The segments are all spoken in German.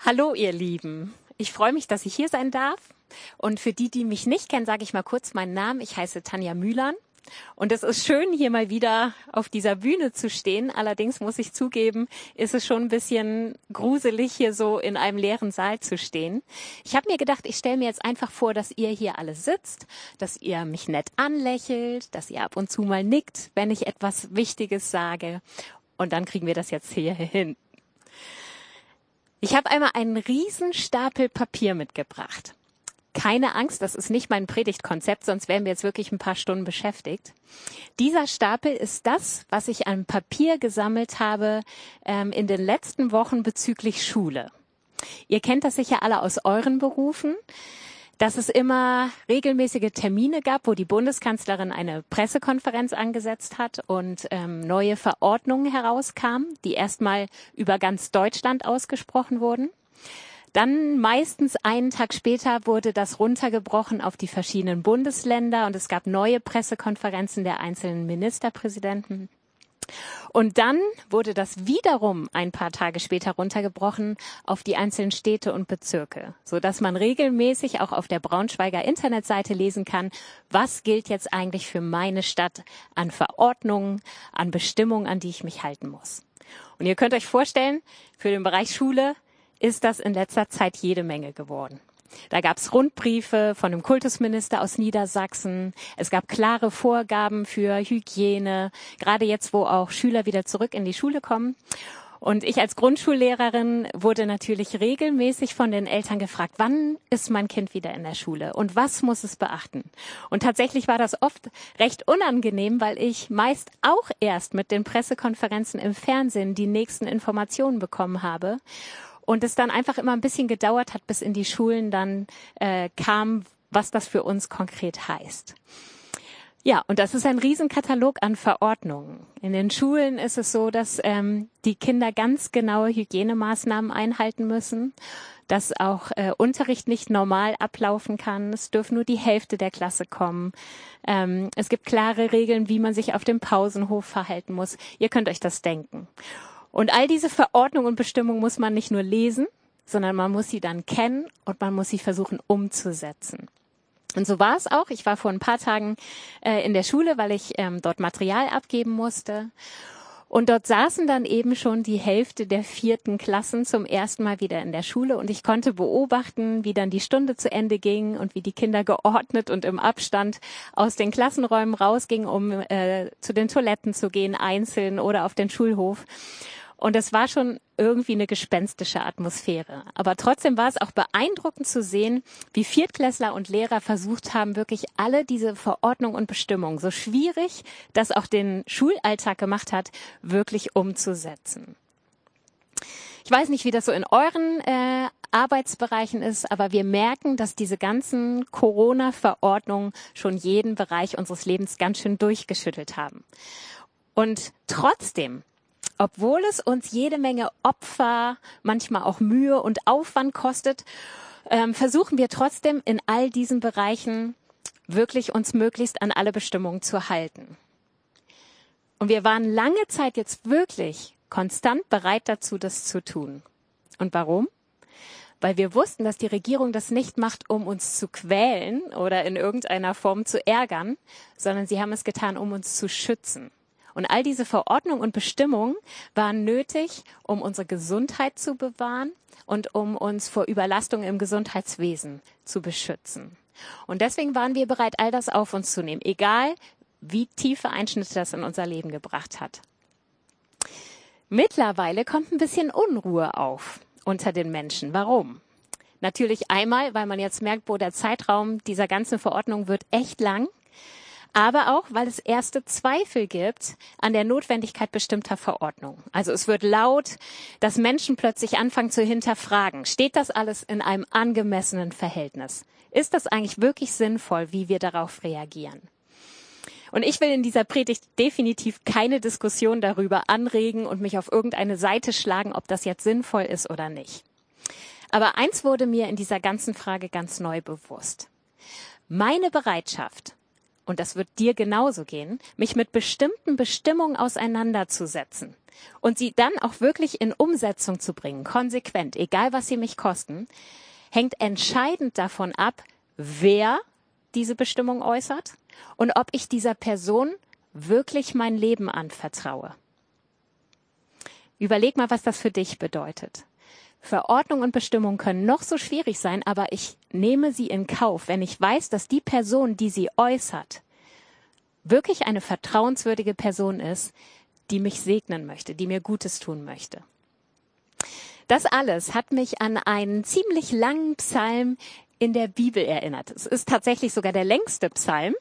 Hallo, ihr Lieben. Ich freue mich, dass ich hier sein darf. Und für die, die mich nicht kennen, sage ich mal kurz meinen Namen. Ich heiße Tanja Mühlern. Und es ist schön, hier mal wieder auf dieser Bühne zu stehen. Allerdings muss ich zugeben, ist es schon ein bisschen gruselig, hier so in einem leeren Saal zu stehen. Ich habe mir gedacht, ich stelle mir jetzt einfach vor, dass ihr hier alle sitzt, dass ihr mich nett anlächelt, dass ihr ab und zu mal nickt, wenn ich etwas Wichtiges sage. Und dann kriegen wir das jetzt hier hin. Ich habe einmal einen riesen Stapel Papier mitgebracht. Keine Angst, das ist nicht mein Predigtkonzept, sonst wären wir jetzt wirklich ein paar Stunden beschäftigt. Dieser Stapel ist das, was ich an Papier gesammelt habe ähm, in den letzten Wochen bezüglich Schule. Ihr kennt das sicher alle aus euren Berufen dass es immer regelmäßige Termine gab, wo die Bundeskanzlerin eine Pressekonferenz angesetzt hat und ähm, neue Verordnungen herauskamen, die erstmal über ganz Deutschland ausgesprochen wurden. Dann meistens einen Tag später wurde das runtergebrochen auf die verschiedenen Bundesländer und es gab neue Pressekonferenzen der einzelnen Ministerpräsidenten. Und dann wurde das wiederum ein paar Tage später runtergebrochen auf die einzelnen Städte und Bezirke, so dass man regelmäßig auch auf der Braunschweiger Internetseite lesen kann, was gilt jetzt eigentlich für meine Stadt an Verordnungen, an Bestimmungen, an die ich mich halten muss. Und ihr könnt euch vorstellen, für den Bereich Schule ist das in letzter Zeit jede Menge geworden. Da gab es Rundbriefe von dem Kultusminister aus Niedersachsen. Es gab klare Vorgaben für Hygiene, gerade jetzt, wo auch Schüler wieder zurück in die Schule kommen. Und ich als Grundschullehrerin wurde natürlich regelmäßig von den Eltern gefragt, wann ist mein Kind wieder in der Schule und was muss es beachten? Und tatsächlich war das oft recht unangenehm, weil ich meist auch erst mit den Pressekonferenzen im Fernsehen die nächsten Informationen bekommen habe und es dann einfach immer ein bisschen gedauert hat, bis in die Schulen dann äh, kam, was das für uns konkret heißt. Ja, und das ist ein Riesenkatalog an Verordnungen. In den Schulen ist es so, dass ähm, die Kinder ganz genaue Hygienemaßnahmen einhalten müssen, dass auch äh, Unterricht nicht normal ablaufen kann. Es dürfen nur die Hälfte der Klasse kommen. Ähm, es gibt klare Regeln, wie man sich auf dem Pausenhof verhalten muss. Ihr könnt euch das denken. Und all diese Verordnungen und Bestimmungen muss man nicht nur lesen, sondern man muss sie dann kennen und man muss sie versuchen umzusetzen. Und so war es auch. Ich war vor ein paar Tagen äh, in der Schule, weil ich ähm, dort Material abgeben musste. Und dort saßen dann eben schon die Hälfte der vierten Klassen zum ersten Mal wieder in der Schule und ich konnte beobachten, wie dann die Stunde zu Ende ging und wie die Kinder geordnet und im Abstand aus den Klassenräumen rausgingen, um äh, zu den Toiletten zu gehen, einzeln oder auf den Schulhof. Und es war schon irgendwie eine gespenstische Atmosphäre. Aber trotzdem war es auch beeindruckend zu sehen, wie Viertklässler und Lehrer versucht haben, wirklich alle diese Verordnungen und Bestimmungen, so schwierig das auch den Schulalltag gemacht hat, wirklich umzusetzen. Ich weiß nicht, wie das so in euren äh, Arbeitsbereichen ist, aber wir merken, dass diese ganzen Corona-Verordnungen schon jeden Bereich unseres Lebens ganz schön durchgeschüttelt haben. Und trotzdem obwohl es uns jede Menge Opfer, manchmal auch Mühe und Aufwand kostet, ähm, versuchen wir trotzdem in all diesen Bereichen wirklich uns möglichst an alle Bestimmungen zu halten. Und wir waren lange Zeit jetzt wirklich konstant bereit dazu, das zu tun. Und warum? Weil wir wussten, dass die Regierung das nicht macht, um uns zu quälen oder in irgendeiner Form zu ärgern, sondern sie haben es getan, um uns zu schützen. Und all diese Verordnungen und Bestimmungen waren nötig, um unsere Gesundheit zu bewahren und um uns vor Überlastung im Gesundheitswesen zu beschützen. Und deswegen waren wir bereit, all das auf uns zu nehmen, egal wie tiefe Einschnitte das in unser Leben gebracht hat. Mittlerweile kommt ein bisschen Unruhe auf unter den Menschen. Warum? Natürlich einmal, weil man jetzt merkt, wo der Zeitraum dieser ganzen Verordnung wird echt lang aber auch, weil es erste Zweifel gibt an der Notwendigkeit bestimmter Verordnungen. Also es wird laut, dass Menschen plötzlich anfangen zu hinterfragen, steht das alles in einem angemessenen Verhältnis? Ist das eigentlich wirklich sinnvoll, wie wir darauf reagieren? Und ich will in dieser Predigt definitiv keine Diskussion darüber anregen und mich auf irgendeine Seite schlagen, ob das jetzt sinnvoll ist oder nicht. Aber eins wurde mir in dieser ganzen Frage ganz neu bewusst. Meine Bereitschaft, und das wird dir genauso gehen, mich mit bestimmten Bestimmungen auseinanderzusetzen, und sie dann auch wirklich in Umsetzung zu bringen, konsequent, egal was sie mich kosten, hängt entscheidend davon ab, wer diese Bestimmung äußert und ob ich dieser Person wirklich mein Leben anvertraue. Überleg mal, was das für dich bedeutet. Verordnung und Bestimmung können noch so schwierig sein, aber ich nehme sie in Kauf, wenn ich weiß, dass die Person, die sie äußert, wirklich eine vertrauenswürdige Person ist, die mich segnen möchte, die mir Gutes tun möchte. Das alles hat mich an einen ziemlich langen Psalm in der Bibel erinnert. Es ist tatsächlich sogar der längste Psalm,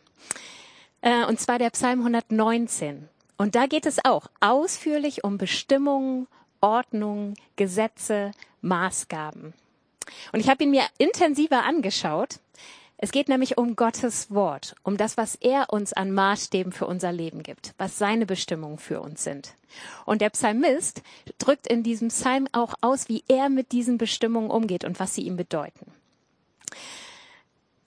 äh, und zwar der Psalm 119. Und da geht es auch ausführlich um Bestimmungen, Ordnung, Gesetze, Maßgaben. Und ich habe ihn mir intensiver angeschaut. Es geht nämlich um Gottes Wort, um das, was er uns an Maßstäben für unser Leben gibt, was seine Bestimmungen für uns sind. Und der Psalmist drückt in diesem Psalm auch aus, wie er mit diesen Bestimmungen umgeht und was sie ihm bedeuten.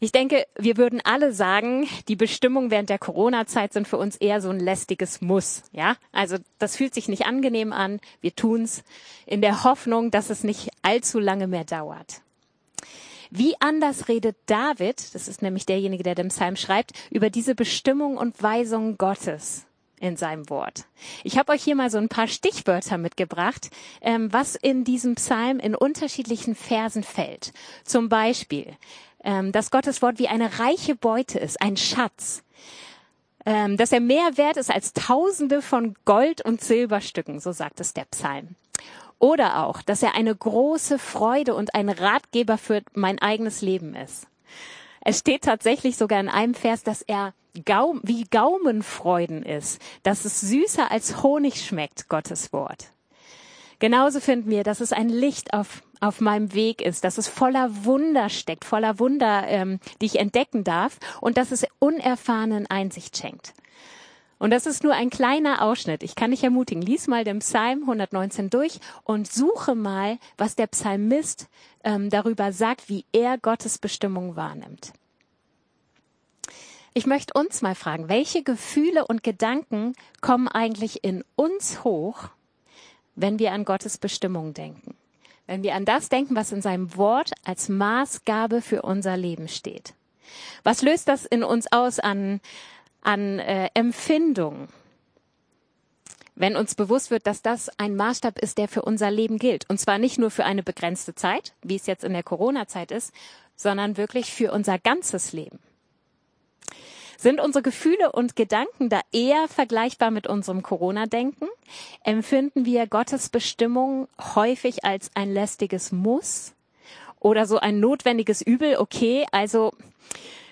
Ich denke, wir würden alle sagen, die Bestimmungen während der Corona-Zeit sind für uns eher so ein lästiges Muss. Ja, also das fühlt sich nicht angenehm an. Wir tun's in der Hoffnung, dass es nicht allzu lange mehr dauert. Wie anders redet David, das ist nämlich derjenige, der den Psalm schreibt, über diese Bestimmung und Weisungen Gottes in seinem Wort. Ich habe euch hier mal so ein paar Stichwörter mitgebracht, ähm, was in diesem Psalm in unterschiedlichen Versen fällt. Zum Beispiel ähm, dass Gottes Wort wie eine reiche Beute ist, ein Schatz, ähm, dass er mehr wert ist als Tausende von Gold- und Silberstücken, so sagt es der Psalm. Oder auch, dass er eine große Freude und ein Ratgeber für mein eigenes Leben ist. Es steht tatsächlich sogar in einem Vers, dass er Gaum, wie Gaumenfreuden ist, dass es süßer als Honig schmeckt, Gottes Wort. Genauso finden wir, dass es ein Licht auf, auf meinem Weg ist, dass es voller Wunder steckt, voller Wunder, ähm, die ich entdecken darf und dass es unerfahrenen Einsicht schenkt. Und das ist nur ein kleiner Ausschnitt. Ich kann dich ermutigen, lies mal den Psalm 119 durch und suche mal, was der Psalmist ähm, darüber sagt, wie er Gottes Bestimmung wahrnimmt. Ich möchte uns mal fragen, welche Gefühle und Gedanken kommen eigentlich in uns hoch, wenn wir an Gottes Bestimmung denken. Wenn wir an das denken, was in seinem Wort als Maßgabe für unser Leben steht. Was löst das in uns aus an, an äh, Empfindungen? Wenn uns bewusst wird, dass das ein Maßstab ist, der für unser Leben gilt. Und zwar nicht nur für eine begrenzte Zeit, wie es jetzt in der Corona-Zeit ist, sondern wirklich für unser ganzes Leben. Sind unsere Gefühle und Gedanken da eher vergleichbar mit unserem Corona-Denken? Empfinden wir Gottes Bestimmung häufig als ein lästiges Muss oder so ein notwendiges Übel? Okay, also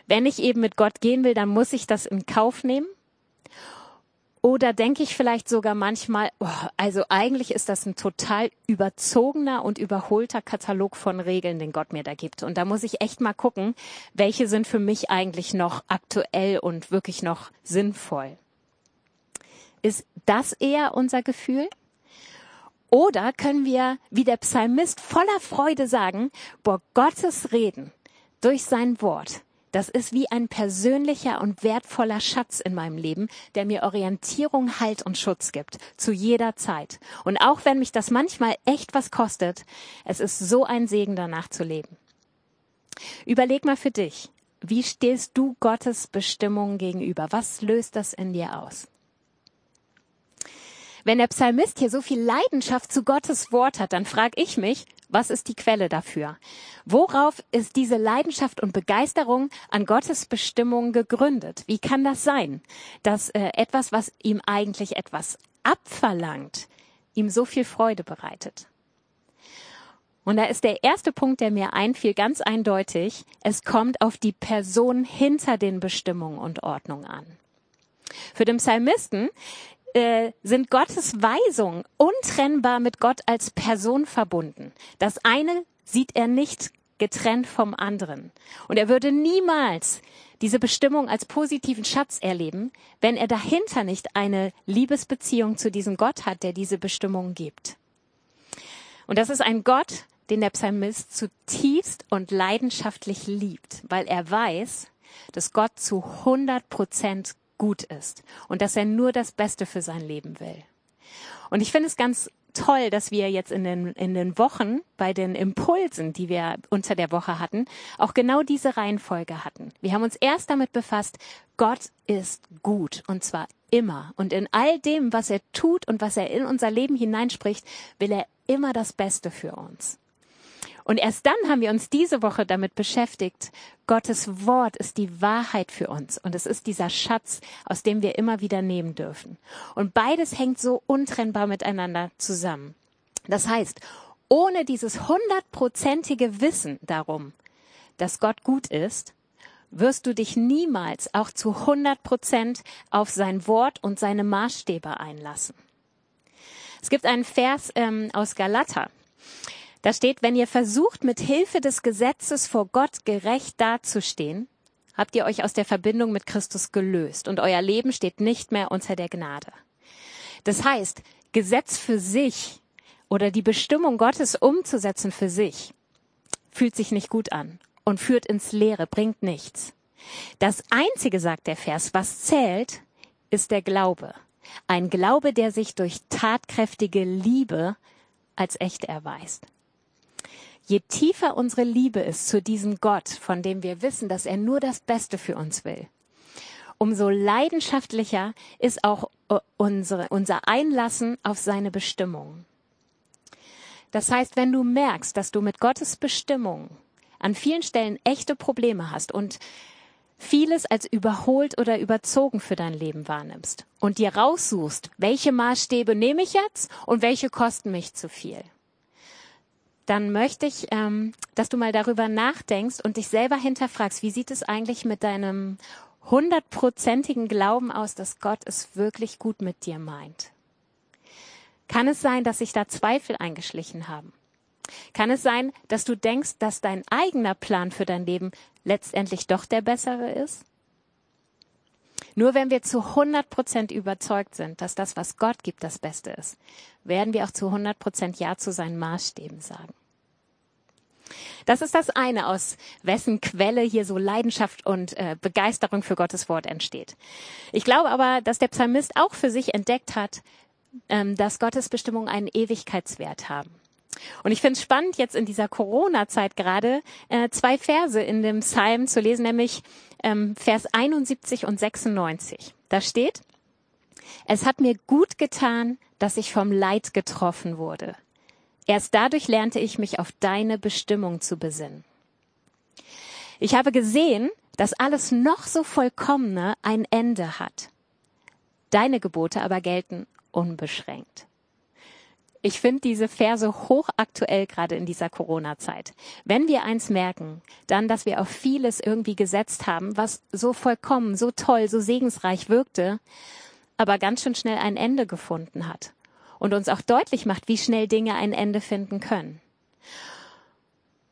wenn ich eben mit Gott gehen will, dann muss ich das in Kauf nehmen. Oder denke ich vielleicht sogar manchmal, oh, also eigentlich ist das ein total überzogener und überholter Katalog von Regeln, den Gott mir da gibt. Und da muss ich echt mal gucken, welche sind für mich eigentlich noch aktuell und wirklich noch sinnvoll. Ist das eher unser Gefühl? Oder können wir, wie der Psalmist, voller Freude sagen, boah, Gottes Reden durch sein Wort, das ist wie ein persönlicher und wertvoller Schatz in meinem Leben, der mir Orientierung, Halt und Schutz gibt, zu jeder Zeit. Und auch wenn mich das manchmal echt was kostet, es ist so ein Segen danach zu leben. Überleg mal für dich, wie stehst du Gottes Bestimmungen gegenüber? Was löst das in dir aus? Wenn der Psalmist hier so viel Leidenschaft zu Gottes Wort hat, dann frage ich mich, was ist die Quelle dafür? Worauf ist diese Leidenschaft und Begeisterung an Gottes Bestimmung gegründet? Wie kann das sein, dass äh, etwas, was ihm eigentlich etwas abverlangt, ihm so viel Freude bereitet? Und da ist der erste Punkt, der mir einfiel, ganz eindeutig. Es kommt auf die Person hinter den Bestimmungen und Ordnung an. Für den Psalmisten äh, sind Gottes Weisungen untrennbar mit Gott als Person verbunden. Das eine sieht er nicht getrennt vom anderen. Und er würde niemals diese Bestimmung als positiven Schatz erleben, wenn er dahinter nicht eine Liebesbeziehung zu diesem Gott hat, der diese Bestimmung gibt. Und das ist ein Gott, den der Psalmist zutiefst und leidenschaftlich liebt, weil er weiß, dass Gott zu 100 Prozent gut ist und dass er nur das Beste für sein Leben will. Und ich finde es ganz toll, dass wir jetzt in den, in den Wochen bei den Impulsen, die wir unter der Woche hatten, auch genau diese Reihenfolge hatten. Wir haben uns erst damit befasst, Gott ist gut und zwar immer. Und in all dem, was er tut und was er in unser Leben hineinspricht, will er immer das Beste für uns. Und erst dann haben wir uns diese Woche damit beschäftigt. Gottes Wort ist die Wahrheit für uns und es ist dieser Schatz, aus dem wir immer wieder nehmen dürfen. Und beides hängt so untrennbar miteinander zusammen. Das heißt, ohne dieses hundertprozentige Wissen darum, dass Gott gut ist, wirst du dich niemals auch zu 100 Prozent auf sein Wort und seine Maßstäbe einlassen. Es gibt einen Vers ähm, aus Galater. Da steht, wenn ihr versucht, mit Hilfe des Gesetzes vor Gott gerecht dazustehen, habt ihr euch aus der Verbindung mit Christus gelöst und euer Leben steht nicht mehr unter der Gnade. Das heißt, Gesetz für sich oder die Bestimmung Gottes umzusetzen für sich fühlt sich nicht gut an und führt ins Leere, bringt nichts. Das Einzige, sagt der Vers, was zählt, ist der Glaube. Ein Glaube, der sich durch tatkräftige Liebe als echt erweist. Je tiefer unsere Liebe ist zu diesem Gott, von dem wir wissen, dass er nur das Beste für uns will, umso leidenschaftlicher ist auch äh, unsere, unser Einlassen auf seine Bestimmung. Das heißt, wenn du merkst, dass du mit Gottes Bestimmung an vielen Stellen echte Probleme hast und vieles als überholt oder überzogen für dein Leben wahrnimmst und dir raussuchst, welche Maßstäbe nehme ich jetzt und welche kosten mich zu viel dann möchte ich, ähm, dass du mal darüber nachdenkst und dich selber hinterfragst, wie sieht es eigentlich mit deinem hundertprozentigen Glauben aus, dass Gott es wirklich gut mit dir meint? Kann es sein, dass sich da Zweifel eingeschlichen haben? Kann es sein, dass du denkst, dass dein eigener Plan für dein Leben letztendlich doch der bessere ist? Nur wenn wir zu 100 Prozent überzeugt sind, dass das, was Gott gibt, das Beste ist, werden wir auch zu 100 Prozent Ja zu seinen Maßstäben sagen. Das ist das eine, aus wessen Quelle hier so Leidenschaft und äh, Begeisterung für Gottes Wort entsteht. Ich glaube aber, dass der Psalmist auch für sich entdeckt hat, ähm, dass Gottes Bestimmungen einen Ewigkeitswert haben. Und ich finde es spannend, jetzt in dieser Corona-Zeit gerade äh, zwei Verse in dem Psalm zu lesen, nämlich ähm, Vers 71 und 96. Da steht, es hat mir gut getan, dass ich vom Leid getroffen wurde. Erst dadurch lernte ich mich auf deine Bestimmung zu besinnen. Ich habe gesehen, dass alles noch so vollkommene ein Ende hat. Deine Gebote aber gelten unbeschränkt. Ich finde diese Verse hochaktuell gerade in dieser Corona-Zeit. Wenn wir eins merken, dann, dass wir auf vieles irgendwie gesetzt haben, was so vollkommen, so toll, so segensreich wirkte, aber ganz schön schnell ein Ende gefunden hat und uns auch deutlich macht, wie schnell Dinge ein Ende finden können.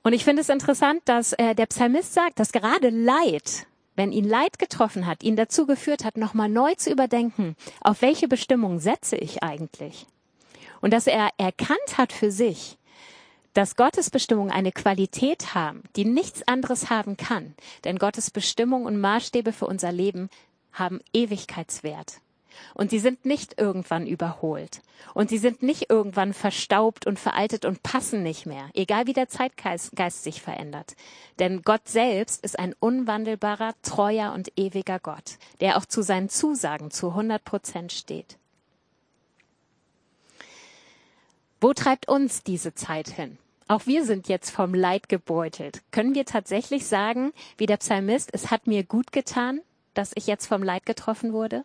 Und ich finde es interessant, dass äh, der Psalmist sagt, dass gerade Leid, wenn ihn Leid getroffen hat, ihn dazu geführt hat, nochmal neu zu überdenken, auf welche Bestimmung setze ich eigentlich? Und dass er erkannt hat für sich, dass Gottes Bestimmungen eine Qualität haben, die nichts anderes haben kann. Denn Gottes Bestimmungen und Maßstäbe für unser Leben haben Ewigkeitswert. Und sie sind nicht irgendwann überholt. Und sie sind nicht irgendwann verstaubt und veraltet und passen nicht mehr, egal wie der Zeitgeist sich verändert. Denn Gott selbst ist ein unwandelbarer, treuer und ewiger Gott, der auch zu seinen Zusagen zu 100 Prozent steht. Wo treibt uns diese Zeit hin? Auch wir sind jetzt vom Leid gebeutelt. Können wir tatsächlich sagen, wie der Psalmist, es hat mir gut getan, dass ich jetzt vom Leid getroffen wurde?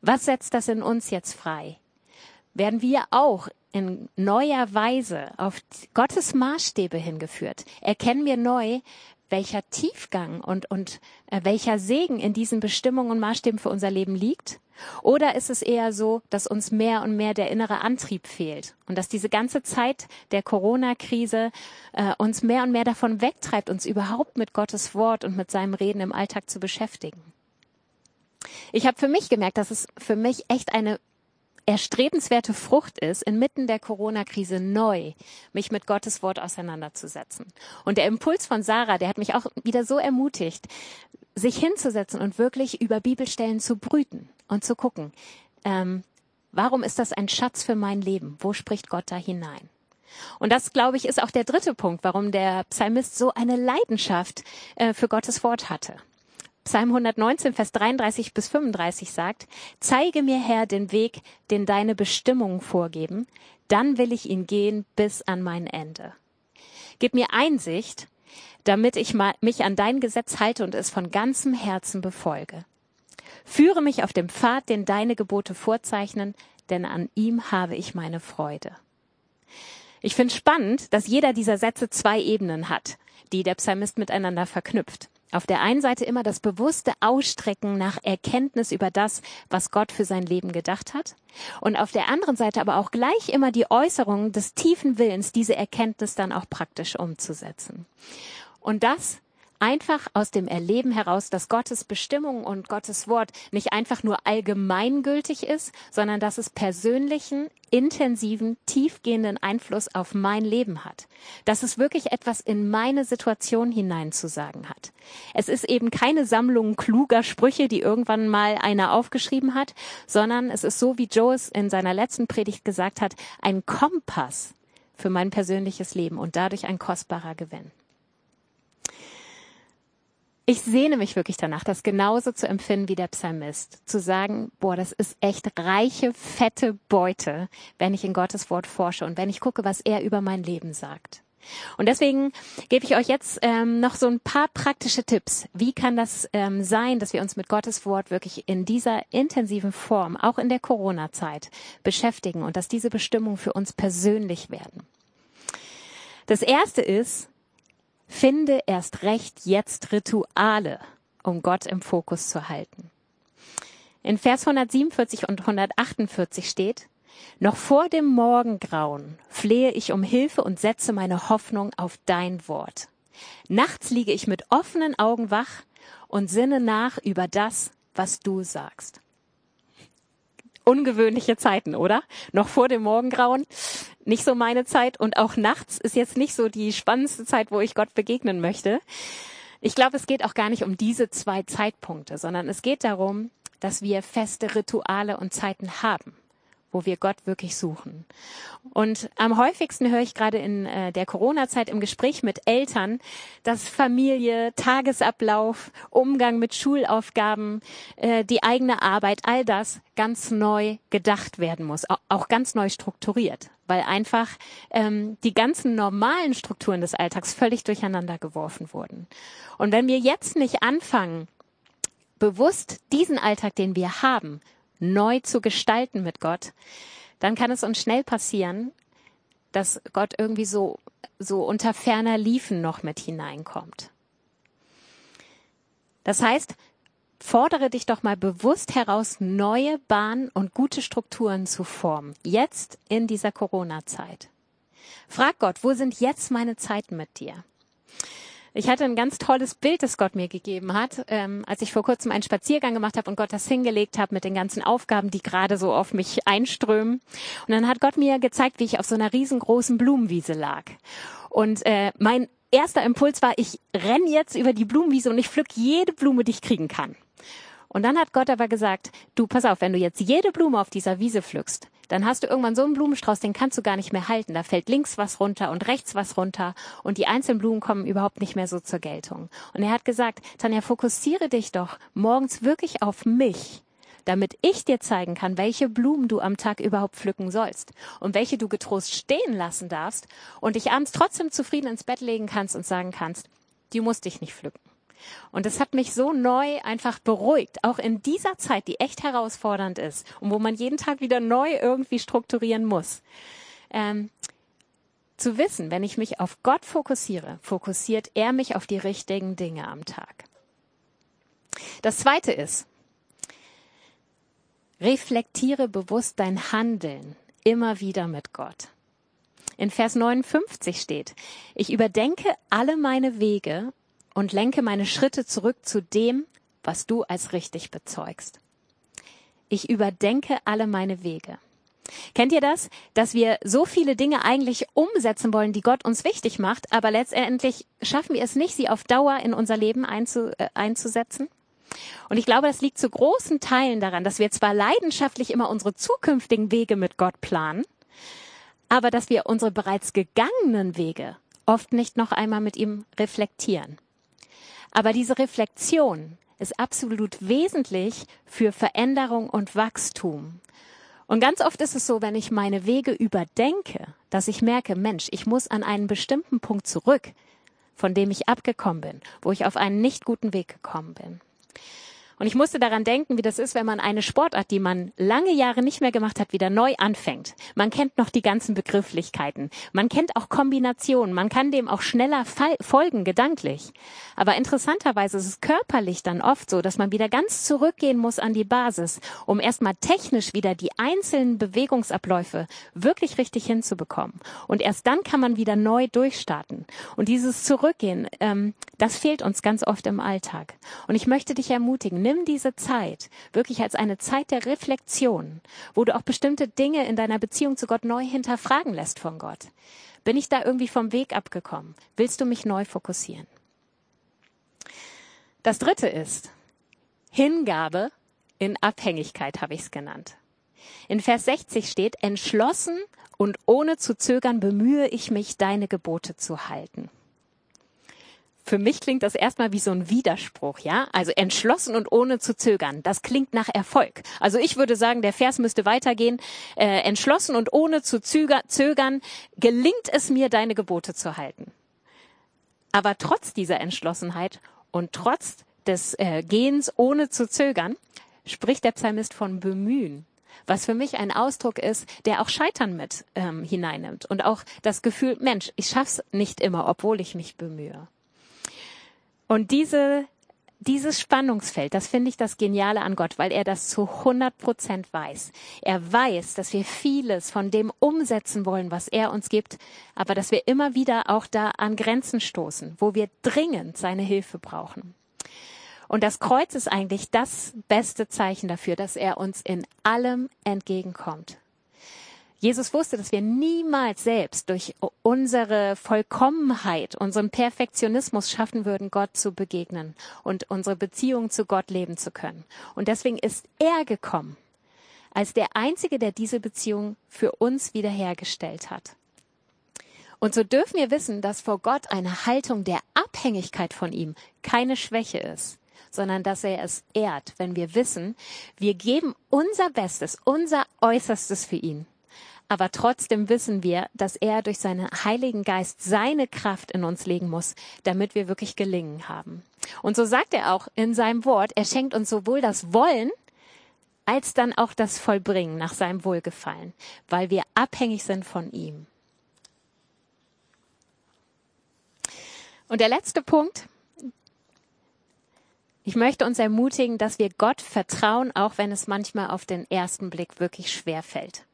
Was setzt das in uns jetzt frei? Werden wir auch in neuer Weise auf Gottes Maßstäbe hingeführt? Erkennen wir neu, welcher Tiefgang und, und äh, welcher Segen in diesen Bestimmungen und Maßstäben für unser Leben liegt? Oder ist es eher so, dass uns mehr und mehr der innere Antrieb fehlt und dass diese ganze Zeit der Corona-Krise äh, uns mehr und mehr davon wegtreibt, uns überhaupt mit Gottes Wort und mit seinem Reden im Alltag zu beschäftigen? Ich habe für mich gemerkt, dass es für mich echt eine erstrebenswerte Frucht ist, inmitten der Corona-Krise neu mich mit Gottes Wort auseinanderzusetzen. Und der Impuls von Sarah, der hat mich auch wieder so ermutigt, sich hinzusetzen und wirklich über Bibelstellen zu brüten und zu gucken, ähm, Warum ist das ein Schatz für mein Leben? Wo spricht Gott da hinein? Und das, glaube ich, ist auch der dritte Punkt, warum der Psalmist so eine Leidenschaft äh, für Gottes Wort hatte. Psalm 119, Vers 33 bis 35 sagt, Zeige mir, Herr, den Weg, den deine Bestimmungen vorgeben, dann will ich ihn gehen bis an mein Ende. Gib mir Einsicht, damit ich mich an dein Gesetz halte und es von ganzem Herzen befolge. Führe mich auf dem Pfad, den deine Gebote vorzeichnen, denn an ihm habe ich meine Freude. Ich finde spannend, dass jeder dieser Sätze zwei Ebenen hat, die der Psalmist miteinander verknüpft. Auf der einen Seite immer das bewusste Ausstrecken nach Erkenntnis über das, was Gott für sein Leben gedacht hat. Und auf der anderen Seite aber auch gleich immer die Äußerung des tiefen Willens, diese Erkenntnis dann auch praktisch umzusetzen. Und das einfach aus dem Erleben heraus, dass Gottes Bestimmung und Gottes Wort nicht einfach nur allgemeingültig ist, sondern dass es persönlichen, intensiven, tiefgehenden Einfluss auf mein Leben hat. Dass es wirklich etwas in meine Situation hineinzusagen hat. Es ist eben keine Sammlung kluger Sprüche, die irgendwann mal einer aufgeschrieben hat, sondern es ist so, wie Joe es in seiner letzten Predigt gesagt hat, ein Kompass für mein persönliches Leben und dadurch ein kostbarer Gewinn ich sehne mich wirklich danach, das genauso zu empfinden wie der Psalmist. Zu sagen, boah, das ist echt reiche, fette Beute, wenn ich in Gottes Wort forsche und wenn ich gucke, was er über mein Leben sagt. Und deswegen gebe ich euch jetzt ähm, noch so ein paar praktische Tipps. Wie kann das ähm, sein, dass wir uns mit Gottes Wort wirklich in dieser intensiven Form, auch in der Corona-Zeit, beschäftigen und dass diese Bestimmungen für uns persönlich werden? Das erste ist, Finde erst recht jetzt Rituale, um Gott im Fokus zu halten. In Vers 147 und 148 steht, noch vor dem Morgengrauen flehe ich um Hilfe und setze meine Hoffnung auf dein Wort. Nachts liege ich mit offenen Augen wach und sinne nach über das, was du sagst ungewöhnliche Zeiten, oder? Noch vor dem Morgengrauen. Nicht so meine Zeit. Und auch nachts ist jetzt nicht so die spannendste Zeit, wo ich Gott begegnen möchte. Ich glaube, es geht auch gar nicht um diese zwei Zeitpunkte, sondern es geht darum, dass wir feste Rituale und Zeiten haben wo wir Gott wirklich suchen. Und am häufigsten höre ich gerade in äh, der Corona-Zeit im Gespräch mit Eltern, dass Familie, Tagesablauf, Umgang mit Schulaufgaben, äh, die eigene Arbeit, all das ganz neu gedacht werden muss, auch ganz neu strukturiert, weil einfach ähm, die ganzen normalen Strukturen des Alltags völlig durcheinander geworfen wurden. Und wenn wir jetzt nicht anfangen, bewusst diesen Alltag, den wir haben, neu zu gestalten mit Gott, dann kann es uns schnell passieren, dass Gott irgendwie so, so unter ferner Liefen noch mit hineinkommt. Das heißt, fordere dich doch mal bewusst heraus, neue Bahnen und gute Strukturen zu formen. Jetzt in dieser Corona-Zeit. Frag Gott, wo sind jetzt meine Zeiten mit dir? Ich hatte ein ganz tolles Bild, das Gott mir gegeben hat, ähm, als ich vor kurzem einen Spaziergang gemacht habe und Gott das hingelegt habe mit den ganzen Aufgaben, die gerade so auf mich einströmen. Und dann hat Gott mir gezeigt, wie ich auf so einer riesengroßen Blumenwiese lag. Und äh, mein erster Impuls war, ich renn jetzt über die Blumenwiese und ich pflück jede Blume, die ich kriegen kann. Und dann hat Gott aber gesagt, du pass auf, wenn du jetzt jede Blume auf dieser Wiese pflückst, dann hast du irgendwann so einen Blumenstrauß, den kannst du gar nicht mehr halten. Da fällt links was runter und rechts was runter und die einzelnen Blumen kommen überhaupt nicht mehr so zur Geltung. Und er hat gesagt, Tanja, fokussiere dich doch morgens wirklich auf mich damit ich dir zeigen kann, welche Blumen du am Tag überhaupt pflücken sollst und welche du getrost stehen lassen darfst und dich abends trotzdem zufrieden ins Bett legen kannst und sagen kannst, du musst dich nicht pflücken. Und es hat mich so neu einfach beruhigt, auch in dieser Zeit, die echt herausfordernd ist und wo man jeden Tag wieder neu irgendwie strukturieren muss. Ähm, zu wissen, wenn ich mich auf Gott fokussiere, fokussiert er mich auf die richtigen Dinge am Tag. Das zweite ist, reflektiere bewusst dein Handeln immer wieder mit Gott. In Vers 59 steht, ich überdenke alle meine Wege und lenke meine Schritte zurück zu dem, was du als richtig bezeugst. Ich überdenke alle meine Wege. Kennt ihr das? Dass wir so viele Dinge eigentlich umsetzen wollen, die Gott uns wichtig macht, aber letztendlich schaffen wir es nicht, sie auf Dauer in unser Leben einzu, äh, einzusetzen? Und ich glaube, das liegt zu großen Teilen daran, dass wir zwar leidenschaftlich immer unsere zukünftigen Wege mit Gott planen, aber dass wir unsere bereits gegangenen Wege oft nicht noch einmal mit ihm reflektieren. Aber diese Reflexion ist absolut wesentlich für Veränderung und Wachstum. Und ganz oft ist es so, wenn ich meine Wege überdenke, dass ich merke, Mensch, ich muss an einen bestimmten Punkt zurück, von dem ich abgekommen bin, wo ich auf einen nicht guten Weg gekommen bin. Und ich musste daran denken, wie das ist, wenn man eine Sportart, die man lange Jahre nicht mehr gemacht hat, wieder neu anfängt. Man kennt noch die ganzen Begrifflichkeiten. Man kennt auch Kombinationen. Man kann dem auch schneller folgen, gedanklich. Aber interessanterweise ist es körperlich dann oft so, dass man wieder ganz zurückgehen muss an die Basis, um erstmal technisch wieder die einzelnen Bewegungsabläufe wirklich richtig hinzubekommen. Und erst dann kann man wieder neu durchstarten. Und dieses Zurückgehen, ähm, das fehlt uns ganz oft im Alltag. Und ich möchte dich ermutigen, nimm diese Zeit wirklich als eine Zeit der Reflexion, wo du auch bestimmte Dinge in deiner Beziehung zu Gott neu hinterfragen lässt von Gott. Bin ich da irgendwie vom Weg abgekommen? Willst du mich neu fokussieren? Das dritte ist Hingabe in Abhängigkeit, habe ich es genannt. In Vers 60 steht, entschlossen und ohne zu zögern bemühe ich mich, deine Gebote zu halten. Für mich klingt das erstmal wie so ein Widerspruch, ja? Also entschlossen und ohne zu zögern. Das klingt nach Erfolg. Also ich würde sagen, der Vers müsste weitergehen. Äh, entschlossen und ohne zu zögern gelingt es mir, deine Gebote zu halten. Aber trotz dieser Entschlossenheit und trotz des äh, Gehens ohne zu zögern, spricht der Psalmist von bemühen was für mich ein Ausdruck ist, der auch Scheitern mit ähm, hineinnimmt und auch das Gefühl, Mensch, ich schaff's nicht immer, obwohl ich mich bemühe. Und diese, dieses Spannungsfeld, das finde ich das Geniale an Gott, weil er das zu 100 Prozent weiß. Er weiß, dass wir vieles von dem umsetzen wollen, was er uns gibt, aber dass wir immer wieder auch da an Grenzen stoßen, wo wir dringend seine Hilfe brauchen. Und das Kreuz ist eigentlich das beste Zeichen dafür, dass er uns in allem entgegenkommt. Jesus wusste, dass wir niemals selbst durch unsere Vollkommenheit, unseren Perfektionismus schaffen würden, Gott zu begegnen und unsere Beziehung zu Gott leben zu können. Und deswegen ist er gekommen als der Einzige, der diese Beziehung für uns wiederhergestellt hat. Und so dürfen wir wissen, dass vor Gott eine Haltung der Abhängigkeit von ihm keine Schwäche ist, sondern dass er es ehrt, wenn wir wissen, wir geben unser Bestes, unser Äußerstes für ihn aber trotzdem wissen wir, dass er durch seinen Heiligen Geist seine Kraft in uns legen muss, damit wir wirklich gelingen haben. Und so sagt er auch in seinem Wort, er schenkt uns sowohl das Wollen als dann auch das Vollbringen nach seinem Wohlgefallen, weil wir abhängig sind von ihm. Und der letzte Punkt. Ich möchte uns ermutigen, dass wir Gott vertrauen, auch wenn es manchmal auf den ersten Blick wirklich schwer fällt.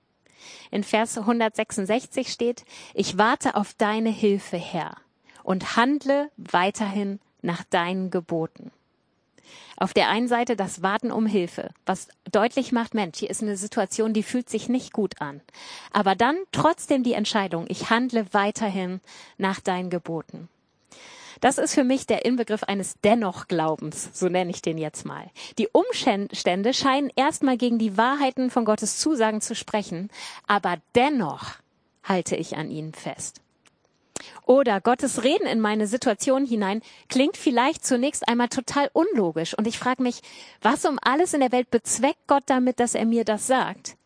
In Vers 166 steht, ich warte auf deine Hilfe, Herr, und handle weiterhin nach deinen Geboten. Auf der einen Seite das Warten um Hilfe, was deutlich macht, Mensch, hier ist eine Situation, die fühlt sich nicht gut an. Aber dann trotzdem die Entscheidung, ich handle weiterhin nach deinen Geboten. Das ist für mich der Inbegriff eines Dennoch-Glaubens, so nenne ich den jetzt mal. Die Umstände scheinen erstmal gegen die Wahrheiten von Gottes Zusagen zu sprechen, aber dennoch halte ich an ihnen fest. Oder Gottes Reden in meine Situation hinein klingt vielleicht zunächst einmal total unlogisch und ich frage mich, was um alles in der Welt bezweckt Gott damit, dass er mir das sagt?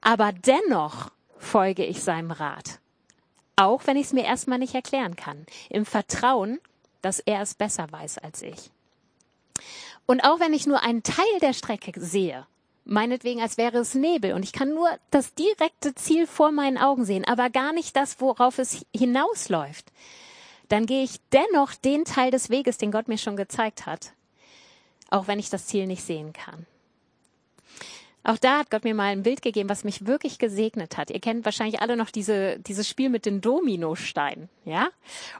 Aber dennoch folge ich seinem Rat. Auch wenn ich es mir erstmal nicht erklären kann. Im Vertrauen, dass er es besser weiß als ich. Und auch wenn ich nur einen Teil der Strecke sehe, meinetwegen als wäre es Nebel und ich kann nur das direkte Ziel vor meinen Augen sehen, aber gar nicht das, worauf es hinausläuft, dann gehe ich dennoch den Teil des Weges, den Gott mir schon gezeigt hat, auch wenn ich das Ziel nicht sehen kann. Auch da hat Gott mir mal ein Bild gegeben, was mich wirklich gesegnet hat. Ihr kennt wahrscheinlich alle noch diese, dieses Spiel mit den Dominosteinen, ja?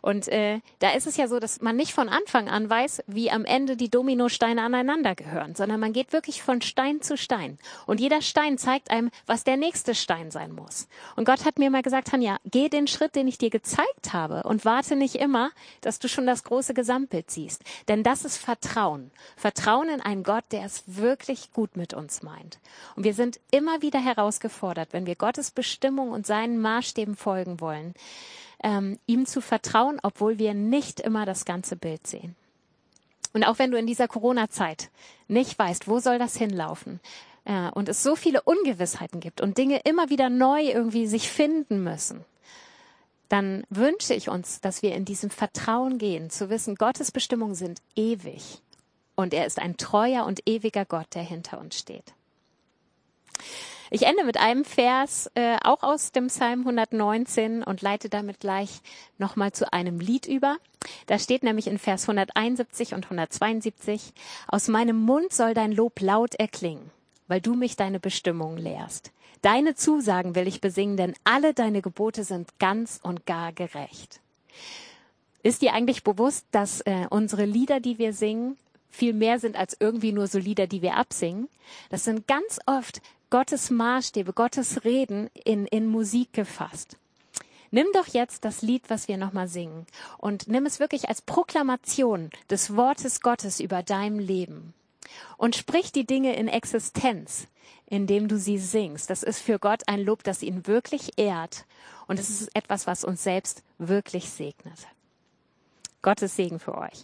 Und äh, da ist es ja so, dass man nicht von Anfang an weiß, wie am Ende die Dominosteine aneinander gehören, sondern man geht wirklich von Stein zu Stein. Und jeder Stein zeigt einem, was der nächste Stein sein muss. Und Gott hat mir mal gesagt, Tanja, geh den Schritt, den ich dir gezeigt habe und warte nicht immer, dass du schon das große Gesamtbild siehst. Denn das ist Vertrauen. Vertrauen in einen Gott, der es wirklich gut mit uns meint. Und wir sind immer wieder herausgefordert, wenn wir Gottes Bestimmung und seinen Maßstäben folgen wollen, ähm, ihm zu vertrauen, obwohl wir nicht immer das ganze Bild sehen. Und auch wenn du in dieser Corona-Zeit nicht weißt, wo soll das hinlaufen, äh, und es so viele Ungewissheiten gibt und Dinge immer wieder neu irgendwie sich finden müssen, dann wünsche ich uns, dass wir in diesem Vertrauen gehen, zu wissen, Gottes Bestimmungen sind ewig und er ist ein treuer und ewiger Gott, der hinter uns steht. Ich ende mit einem Vers, äh, auch aus dem Psalm 119 und leite damit gleich nochmal zu einem Lied über. Da steht nämlich in Vers 171 und 172, aus meinem Mund soll dein Lob laut erklingen, weil du mich deine Bestimmungen lehrst. Deine Zusagen will ich besingen, denn alle deine Gebote sind ganz und gar gerecht. Ist dir eigentlich bewusst, dass äh, unsere Lieder, die wir singen, viel mehr sind als irgendwie nur so Lieder, die wir absingen? Das sind ganz oft Gottes Maßstäbe, Gottes Reden in, in Musik gefasst. Nimm doch jetzt das Lied, was wir nochmal singen, und nimm es wirklich als Proklamation des Wortes Gottes über deinem Leben. Und sprich die Dinge in Existenz, indem du sie singst. Das ist für Gott ein Lob, das ihn wirklich ehrt. Und es ist etwas, was uns selbst wirklich segnet. Gottes Segen für euch.